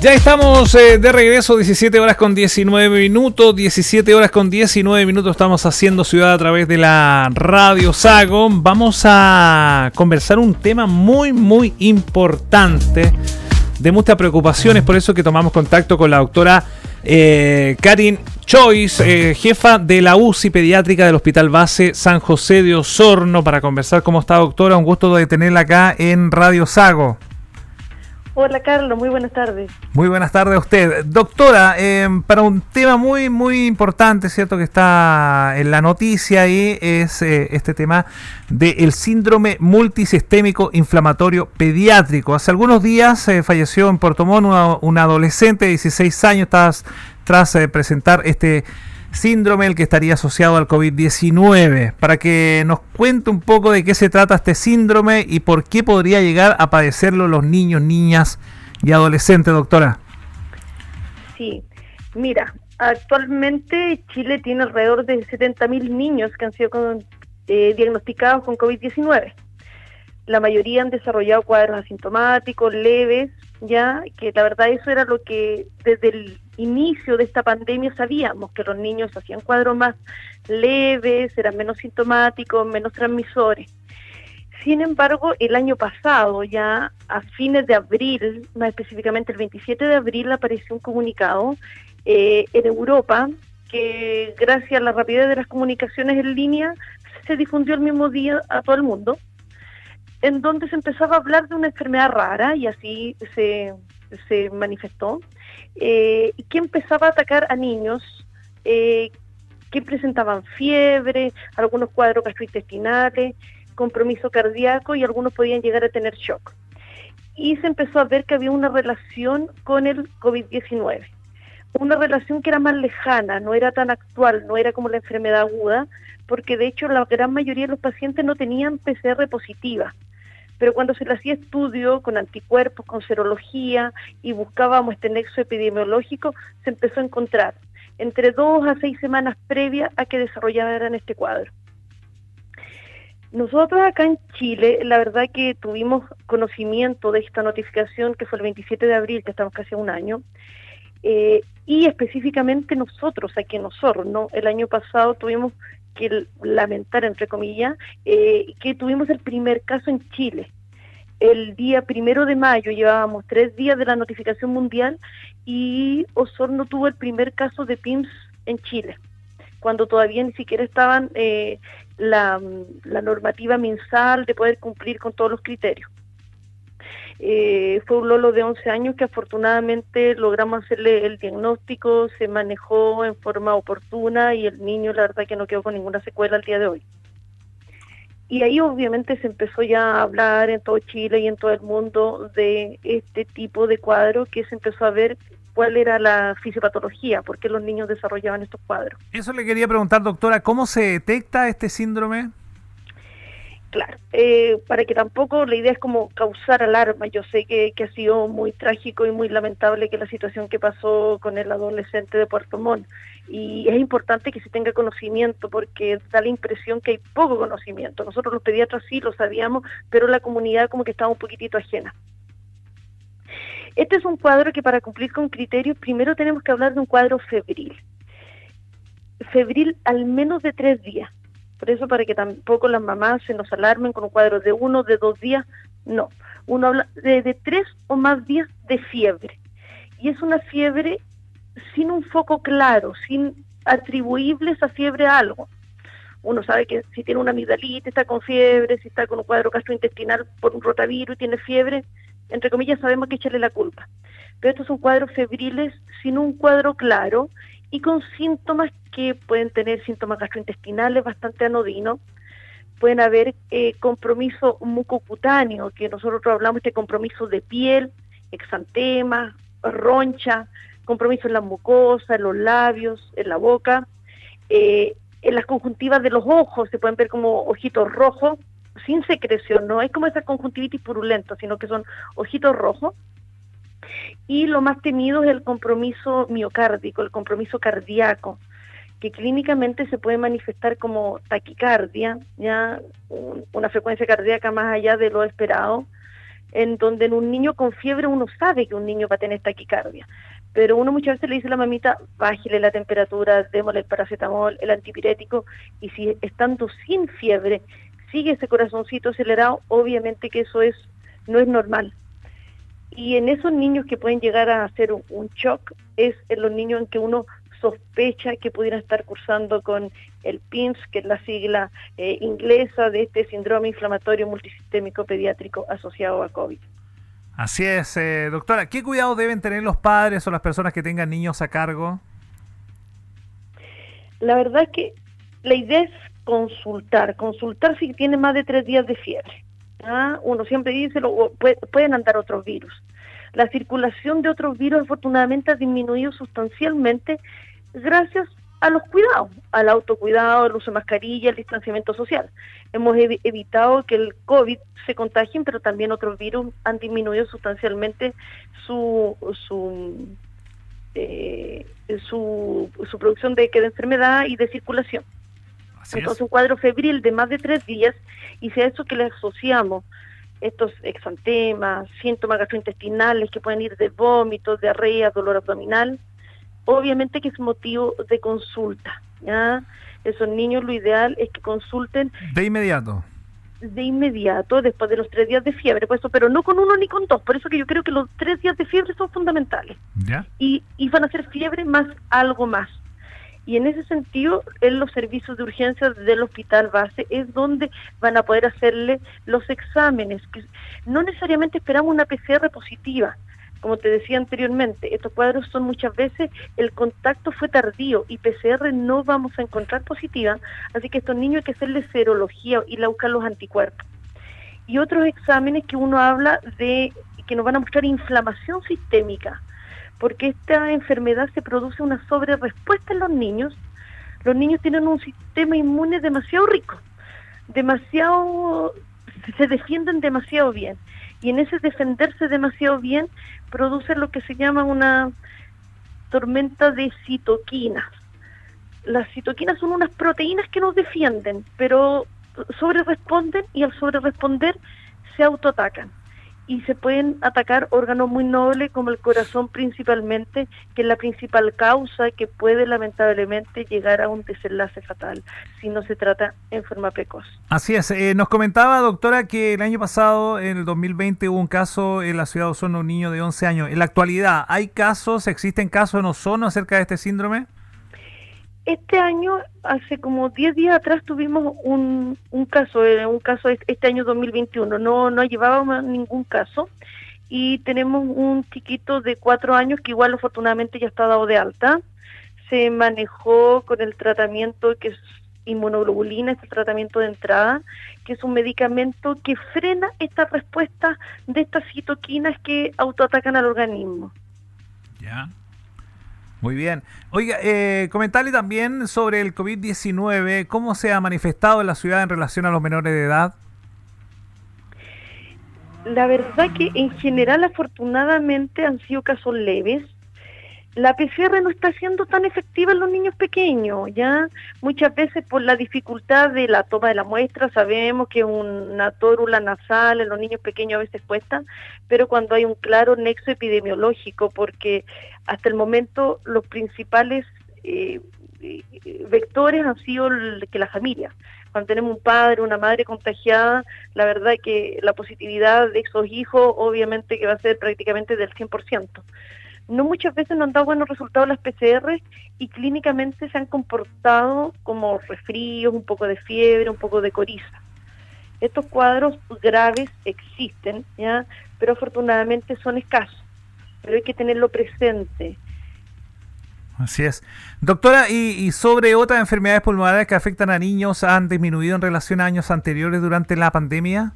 Ya estamos eh, de regreso, 17 horas con 19 minutos, 17 horas con 19 minutos estamos haciendo ciudad a través de la radio Sago. Vamos a conversar un tema muy, muy importante, de muchas preocupaciones, por eso que tomamos contacto con la doctora eh, Karin Choice, eh, jefa de la UCI pediátrica del Hospital Base San José de Osorno, para conversar cómo está doctora. Un gusto de tenerla acá en Radio Sago. Hola Carlos, muy buenas tardes. Muy buenas tardes a usted. Doctora, em, para un tema muy, muy importante, ¿cierto? Que está en la noticia ahí, es eh, este tema del síndrome multisistémico inflamatorio pediátrico. Hace algunos días eh, falleció en Puerto Montt una, adolescente de 16 años tras, tras eh, presentar este síndrome el que estaría asociado al COVID-19, para que nos cuente un poco de qué se trata este síndrome y por qué podría llegar a padecerlo los niños, niñas y adolescentes, doctora. Sí, mira, actualmente Chile tiene alrededor de 70.000 niños que han sido eh, diagnosticados con COVID-19. La mayoría han desarrollado cuadros asintomáticos, leves, ya que la verdad eso era lo que desde el inicio de esta pandemia sabíamos que los niños hacían cuadros más leves, eran menos sintomáticos, menos transmisores. Sin embargo, el año pasado, ya a fines de abril, más específicamente el 27 de abril, apareció un comunicado eh, en Europa que gracias a la rapidez de las comunicaciones en línea se difundió el mismo día a todo el mundo en donde se empezaba a hablar de una enfermedad rara y así se, se manifestó, eh, que empezaba a atacar a niños eh, que presentaban fiebre, algunos cuadros gastrointestinales, compromiso cardíaco y algunos podían llegar a tener shock. Y se empezó a ver que había una relación con el COVID-19, una relación que era más lejana, no era tan actual, no era como la enfermedad aguda, porque de hecho la gran mayoría de los pacientes no tenían PCR positiva pero cuando se le hacía estudio con anticuerpos, con serología y buscábamos este nexo epidemiológico, se empezó a encontrar entre dos a seis semanas previas a que desarrollaran este cuadro. Nosotros acá en Chile, la verdad que tuvimos conocimiento de esta notificación que fue el 27 de abril, que estamos casi a un año, eh, y específicamente nosotros aquí en Osorno, el año pasado tuvimos que lamentar, entre comillas, eh, que tuvimos el primer caso en Chile. El día primero de mayo llevábamos tres días de la notificación mundial y Osorno tuvo el primer caso de PIMS en Chile, cuando todavía ni siquiera estaban eh, la, la normativa mensal de poder cumplir con todos los criterios. Eh, fue un Lolo de 11 años que afortunadamente logramos hacerle el diagnóstico, se manejó en forma oportuna y el niño la verdad que no quedó con ninguna secuela al día de hoy. Y ahí obviamente se empezó ya a hablar en todo Chile y en todo el mundo de este tipo de cuadro que se empezó a ver cuál era la fisiopatología, por qué los niños desarrollaban estos cuadros. Eso le quería preguntar, doctora, ¿cómo se detecta este síndrome? Claro, eh, para que tampoco la idea es como causar alarma. Yo sé que, ha sido muy trágico y muy lamentable que la situación que pasó con el adolescente de Puerto Montt. Y es importante que se tenga conocimiento porque da la impresión que hay poco conocimiento. Nosotros los pediatras sí lo sabíamos, pero la comunidad como que estaba un poquitito ajena. Este es un cuadro que para cumplir con criterios primero tenemos que hablar de un cuadro febril. Febril al menos de tres días por eso, para que tampoco las mamás se nos alarmen con un cuadro de uno, de dos días, no. Uno habla de, tres o más días de fiebre. Y es una fiebre sin un foco claro, sin atribuible esa fiebre a algo. Uno sabe que si tiene una amigdalitis, está con fiebre, si está con un cuadro gastrointestinal por un rotavirus y tiene fiebre, entre comillas sabemos que echarle la culpa. Pero estos son cuadros febriles sin un cuadro claro y con síntomas que pueden tener síntomas gastrointestinales bastante anodinos, pueden haber eh, compromiso mucocutáneo, que nosotros hablamos de compromiso de piel, exantema, roncha, compromiso en la mucosa, en los labios, en la boca, eh, en las conjuntivas de los ojos se pueden ver como ojitos rojos, sin secreción, no es como esa conjuntivitis purulenta, sino que son ojitos rojos, y lo más temido es el compromiso miocárdico, el compromiso cardíaco, que clínicamente se puede manifestar como taquicardia, ya una frecuencia cardíaca más allá de lo esperado, en donde en un niño con fiebre uno sabe que un niño va a tener taquicardia, pero uno muchas veces le dice a la mamita, bájele la temperatura, démosle el paracetamol, el antipirético, y si estando sin fiebre sigue ese corazoncito acelerado, obviamente que eso es no es normal. Y en esos niños que pueden llegar a hacer un, shock, es en los niños en que uno sospecha que pudieran estar cursando con el PIMS, que es la sigla eh, inglesa de este síndrome inflamatorio multisistémico pediátrico asociado a COVID. Así es, eh, doctora. ¿Qué cuidado deben tener los padres o las personas que tengan niños a cargo? La verdad es que la idea es consultar, consultar si tiene más de tres días de fiebre. ¿Ah? Uno siempre dice, lo, pueden andar otros virus. La circulación de otros virus afortunadamente ha disminuido sustancialmente gracias a los cuidados, al autocuidado, al uso de mascarilla, al distanciamiento social. Hemos evitado que el COVID se contagien, pero también otros virus han disminuido sustancialmente su su, eh, su, su, producción de, de enfermedad y de circulación. Entonces, un cuadro febril de más de tres días, y si a eso que le asociamos estos exantemas, síntomas gastrointestinales que pueden ir de vómitos, diarrea, dolor abdominal, obviamente que es motivo de consulta. ¿ya? Esos niños lo ideal es que consulten. De inmediato. De inmediato, después de los tres días de fiebre, pues, pero no con uno ni con dos. Por eso que yo creo que los tres días de fiebre son fundamentales. ¿Ya? Y, y van a ser fiebre más algo más. Y en ese sentido, en los servicios de urgencia del hospital base es donde van a poder hacerle los exámenes. No necesariamente esperamos una PCR positiva, como te decía anteriormente, estos cuadros son muchas veces el contacto fue tardío y PCR no vamos a encontrar positiva, así que estos niños hay que hacerles serología y la buscar los anticuerpos. Y otros exámenes que uno habla de que nos van a mostrar inflamación sistémica, porque esta enfermedad se produce una sobrerespuesta en los niños. Los niños tienen un sistema inmune demasiado rico, demasiado se defienden demasiado bien y en ese defenderse demasiado bien produce lo que se llama una tormenta de citoquinas. Las citoquinas son unas proteínas que nos defienden, pero sobre responden y al sobre responder se autoatacan y se pueden atacar órganos muy nobles como el corazón principalmente, que es la principal causa que puede lamentablemente llegar a un desenlace fatal si no se trata en forma precoz. Así es, eh, nos comentaba doctora que el año pasado, en el 2020, hubo un caso en la ciudad de Osorno, un niño de 11 años. En la actualidad, ¿hay casos, existen casos en Osorno acerca de este síndrome? Este año, hace como 10 días atrás, tuvimos un, un caso, eh, un caso este año 2021. No, no llevábamos ningún caso y tenemos un chiquito de 4 años que igual afortunadamente ya está dado de alta. Se manejó con el tratamiento que es inmunoglobulina, este tratamiento de entrada, que es un medicamento que frena esta respuesta de estas citoquinas que autoatacan al organismo. Ya. Muy bien. Oiga, eh, comentarle también sobre el COVID-19, ¿cómo se ha manifestado en la ciudad en relación a los menores de edad? La verdad que en general afortunadamente han sido casos leves, la PCR no está siendo tan efectiva en los niños pequeños, ¿ya? Muchas veces por la dificultad de la toma de la muestra, sabemos que una tórula nasal en los niños pequeños a veces cuesta, pero cuando hay un claro nexo epidemiológico, porque hasta el momento los principales eh, eh, vectores han sido que la familia. Cuando tenemos un padre, una madre contagiada, la verdad que la positividad de esos hijos obviamente que va a ser prácticamente del 100% no muchas veces nos han dado buenos resultados las PCR y clínicamente se han comportado como resfríos, un poco de fiebre, un poco de coriza. Estos cuadros graves existen, ¿ya? pero afortunadamente son escasos, pero hay que tenerlo presente. Así es. Doctora, ¿y, ¿y, sobre otras enfermedades pulmonares que afectan a niños han disminuido en relación a años anteriores durante la pandemia?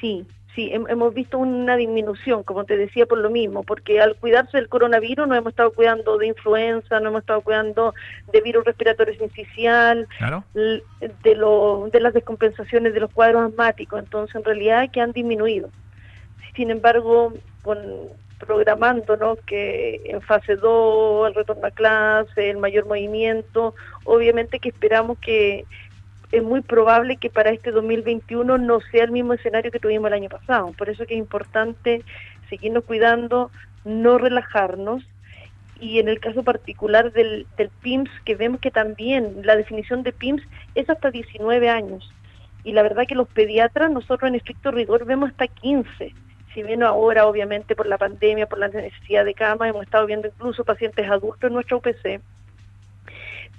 Sí, sí, hemos visto una disminución, como te decía, por lo mismo, porque al cuidarse del coronavirus no hemos estado cuidando de influenza, no hemos estado cuidando de virus respiratorio sincicial, de, lo, de las descompensaciones de los cuadros asmáticos, entonces en realidad que han disminuido. Sin embargo, con, programándonos que en fase 2, el retorno a clase, el mayor movimiento, obviamente que esperamos que es muy probable que para este 2021 no sea el mismo escenario que tuvimos el año pasado. Por eso que es importante seguirnos cuidando, no relajarnos. Y en el caso particular del, PIMS, que vemos que también la definición de PIMS es hasta 19 años. Y la verdad que los pediatras, nosotros en estricto rigor vemos hasta 15 si bien ahora obviamente por la pandemia, por la necesidad de cama, hemos estado viendo incluso pacientes adultos en nuestra UPC,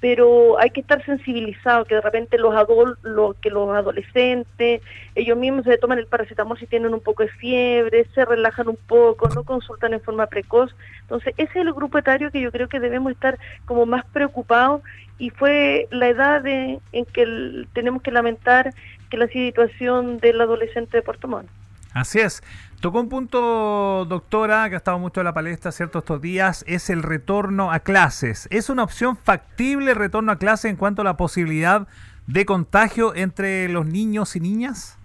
pero hay que estar sensibilizados que de repente los adol que los adolescentes ellos mismos se toman el paracetamol si tienen un poco de fiebre se relajan un poco no consultan en forma precoz. Entonces ese es el grupo etario que yo creo que debemos estar como más preocupados y fue la edad en que tenemos que lamentar que la situación del adolescente de Puerto Montt Así es. Tocó un punto, doctora, que ha estado mucho en la palestra ciertos estos días, es el retorno a clases. ¿Es una opción factible el retorno a clases en cuanto a la posibilidad de contagio entre los niños y niñas?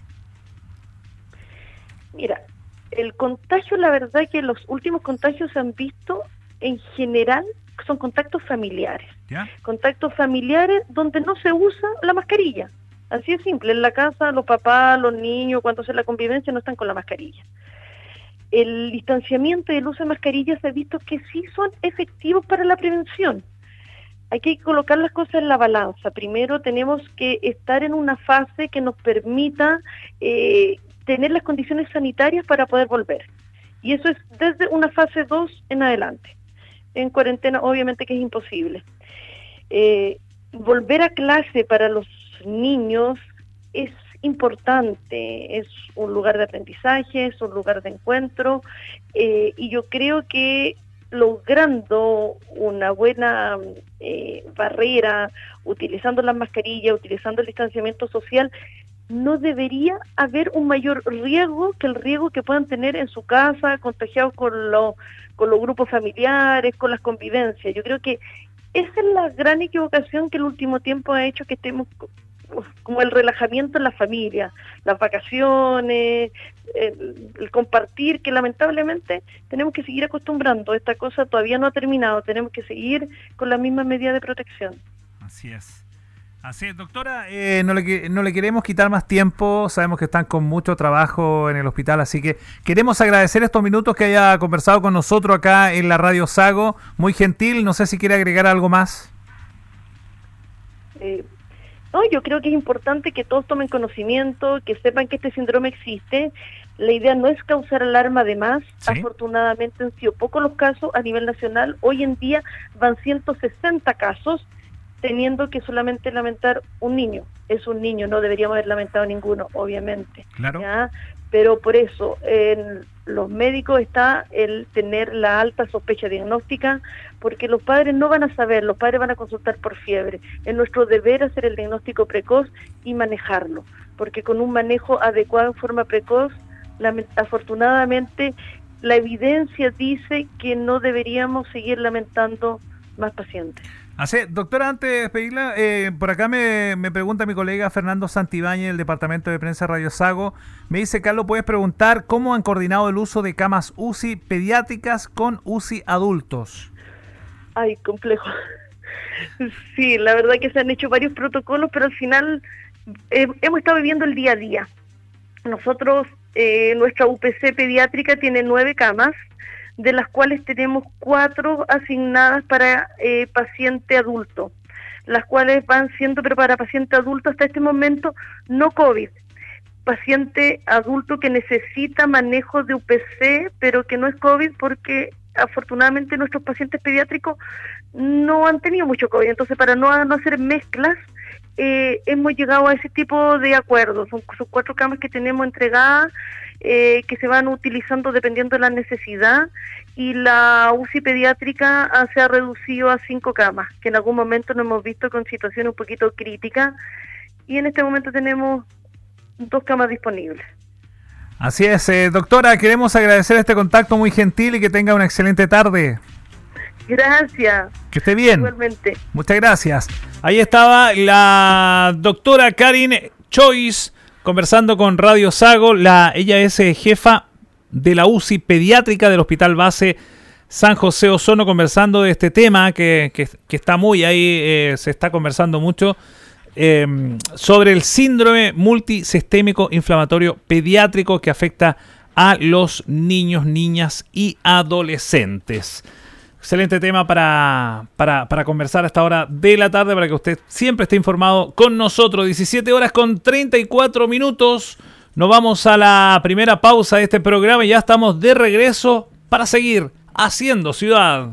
Mira, el contagio, la verdad que los últimos contagios se han visto en general son contactos familiares. Contactos familiares donde no se usa la mascarilla. Así es simple, en la casa los papás, los niños, cuando hacen la convivencia no están con la mascarilla. El distanciamiento y el uso de mascarillas se ha visto que sí son efectivos para la prevención. Hay que colocar las cosas en la balanza. Primero tenemos que estar en una fase que nos permita eh, tener las condiciones sanitarias para poder volver. Y eso es desde una fase 2 en adelante. En cuarentena obviamente que es imposible. Eh, volver a clase para los niños es importante, es un lugar de aprendizaje, es un lugar de encuentro eh, y yo creo que logrando una buena eh, barrera, utilizando las mascarillas, utilizando el distanciamiento social, no debería haber un mayor riesgo que el riesgo que puedan tener en su casa, contagiados con, los con los grupos familiares, con las convivencias. Yo creo que esa es la gran equivocación que el último tiempo ha hecho que estemos como el relajamiento en la familia, las vacaciones, el, compartir, que lamentablemente tenemos que seguir acostumbrando. Esta cosa todavía no ha terminado, tenemos que seguir con la misma medida de protección. Así es. Así es, doctora, eh, no, le, no le queremos quitar más tiempo, sabemos que están con mucho trabajo en el hospital, así que queremos agradecer estos minutos que haya conversado con nosotros acá en la Radio Sago, muy gentil, no sé si quiere agregar algo más. Eh, no, yo creo que es importante que todos tomen conocimiento, que sepan que este síndrome existe. La idea no es causar alarma de más. Afortunadamente han sido pocos los casos a nivel nacional. Hoy en día van 160 casos, teniendo que solamente lamentar un niño. Es un niño, no deberíamos haber lamentado ninguno, obviamente. Claro pero por eso en los médicos está el tener la alta sospecha diagnóstica, porque los padres no van a saber, los padres van a consultar por fiebre. Es nuestro deber hacer el diagnóstico precoz y manejarlo, porque con un manejo adecuado en forma precoz, afortunadamente la evidencia dice que no deberíamos seguir lamentando más pacientes. Así, doctora, antes de despedirla, eh, por acá me, pregunta mi colega Fernando Santibáñez del Departamento de Prensa Radio Sago. Me dice, Carlos, puedes preguntar cómo han coordinado el uso de camas UCI pediátricas con UCI adultos. Ay, complejo. Sí, la verdad que se han hecho varios protocolos, pero al final eh, hemos estado viviendo el día a día. Nosotros, eh, nuestra UPC pediátrica tiene nueve camas de las cuales tenemos cuatro asignadas para eh, paciente adulto, las cuales van siendo, pero para paciente adulto hasta este momento no COVID. Paciente adulto que necesita manejo de UPC, pero que no es COVID porque afortunadamente nuestros pacientes pediátricos no han tenido mucho COVID. Entonces, para no, no hacer mezclas, eh, hemos llegado a ese tipo de acuerdos. Son, son cuatro camas que tenemos entregadas eh, que se van utilizando dependiendo de la necesidad y la UCI pediátrica se ha reducido a cinco camas, que en algún momento nos hemos visto con situaciones un poquito críticas y en este momento tenemos dos camas disponibles. Así es, eh, doctora, queremos agradecer este contacto muy gentil y que tenga una excelente tarde. Gracias. Que esté bien. Igualmente. Muchas gracias. Ahí estaba la doctora Karin Choice conversando con Radio Sago. La, ella es eh, jefa de la UCI pediátrica del Hospital Base San José Ozono, conversando de este tema que, está muy ahí, eh, se está conversando mucho. em, sobre el síndrome multisistémico inflamatorio pediátrico que afecta a los niños, niñas y adolescentes. Excelente tema para, para, para, conversar a esta hora de la tarde, para que usted siempre esté informado con nosotros. 17 horas con 34 minutos. Nos vamos a la primera pausa de este programa y ya estamos de regreso para seguir haciendo ciudad.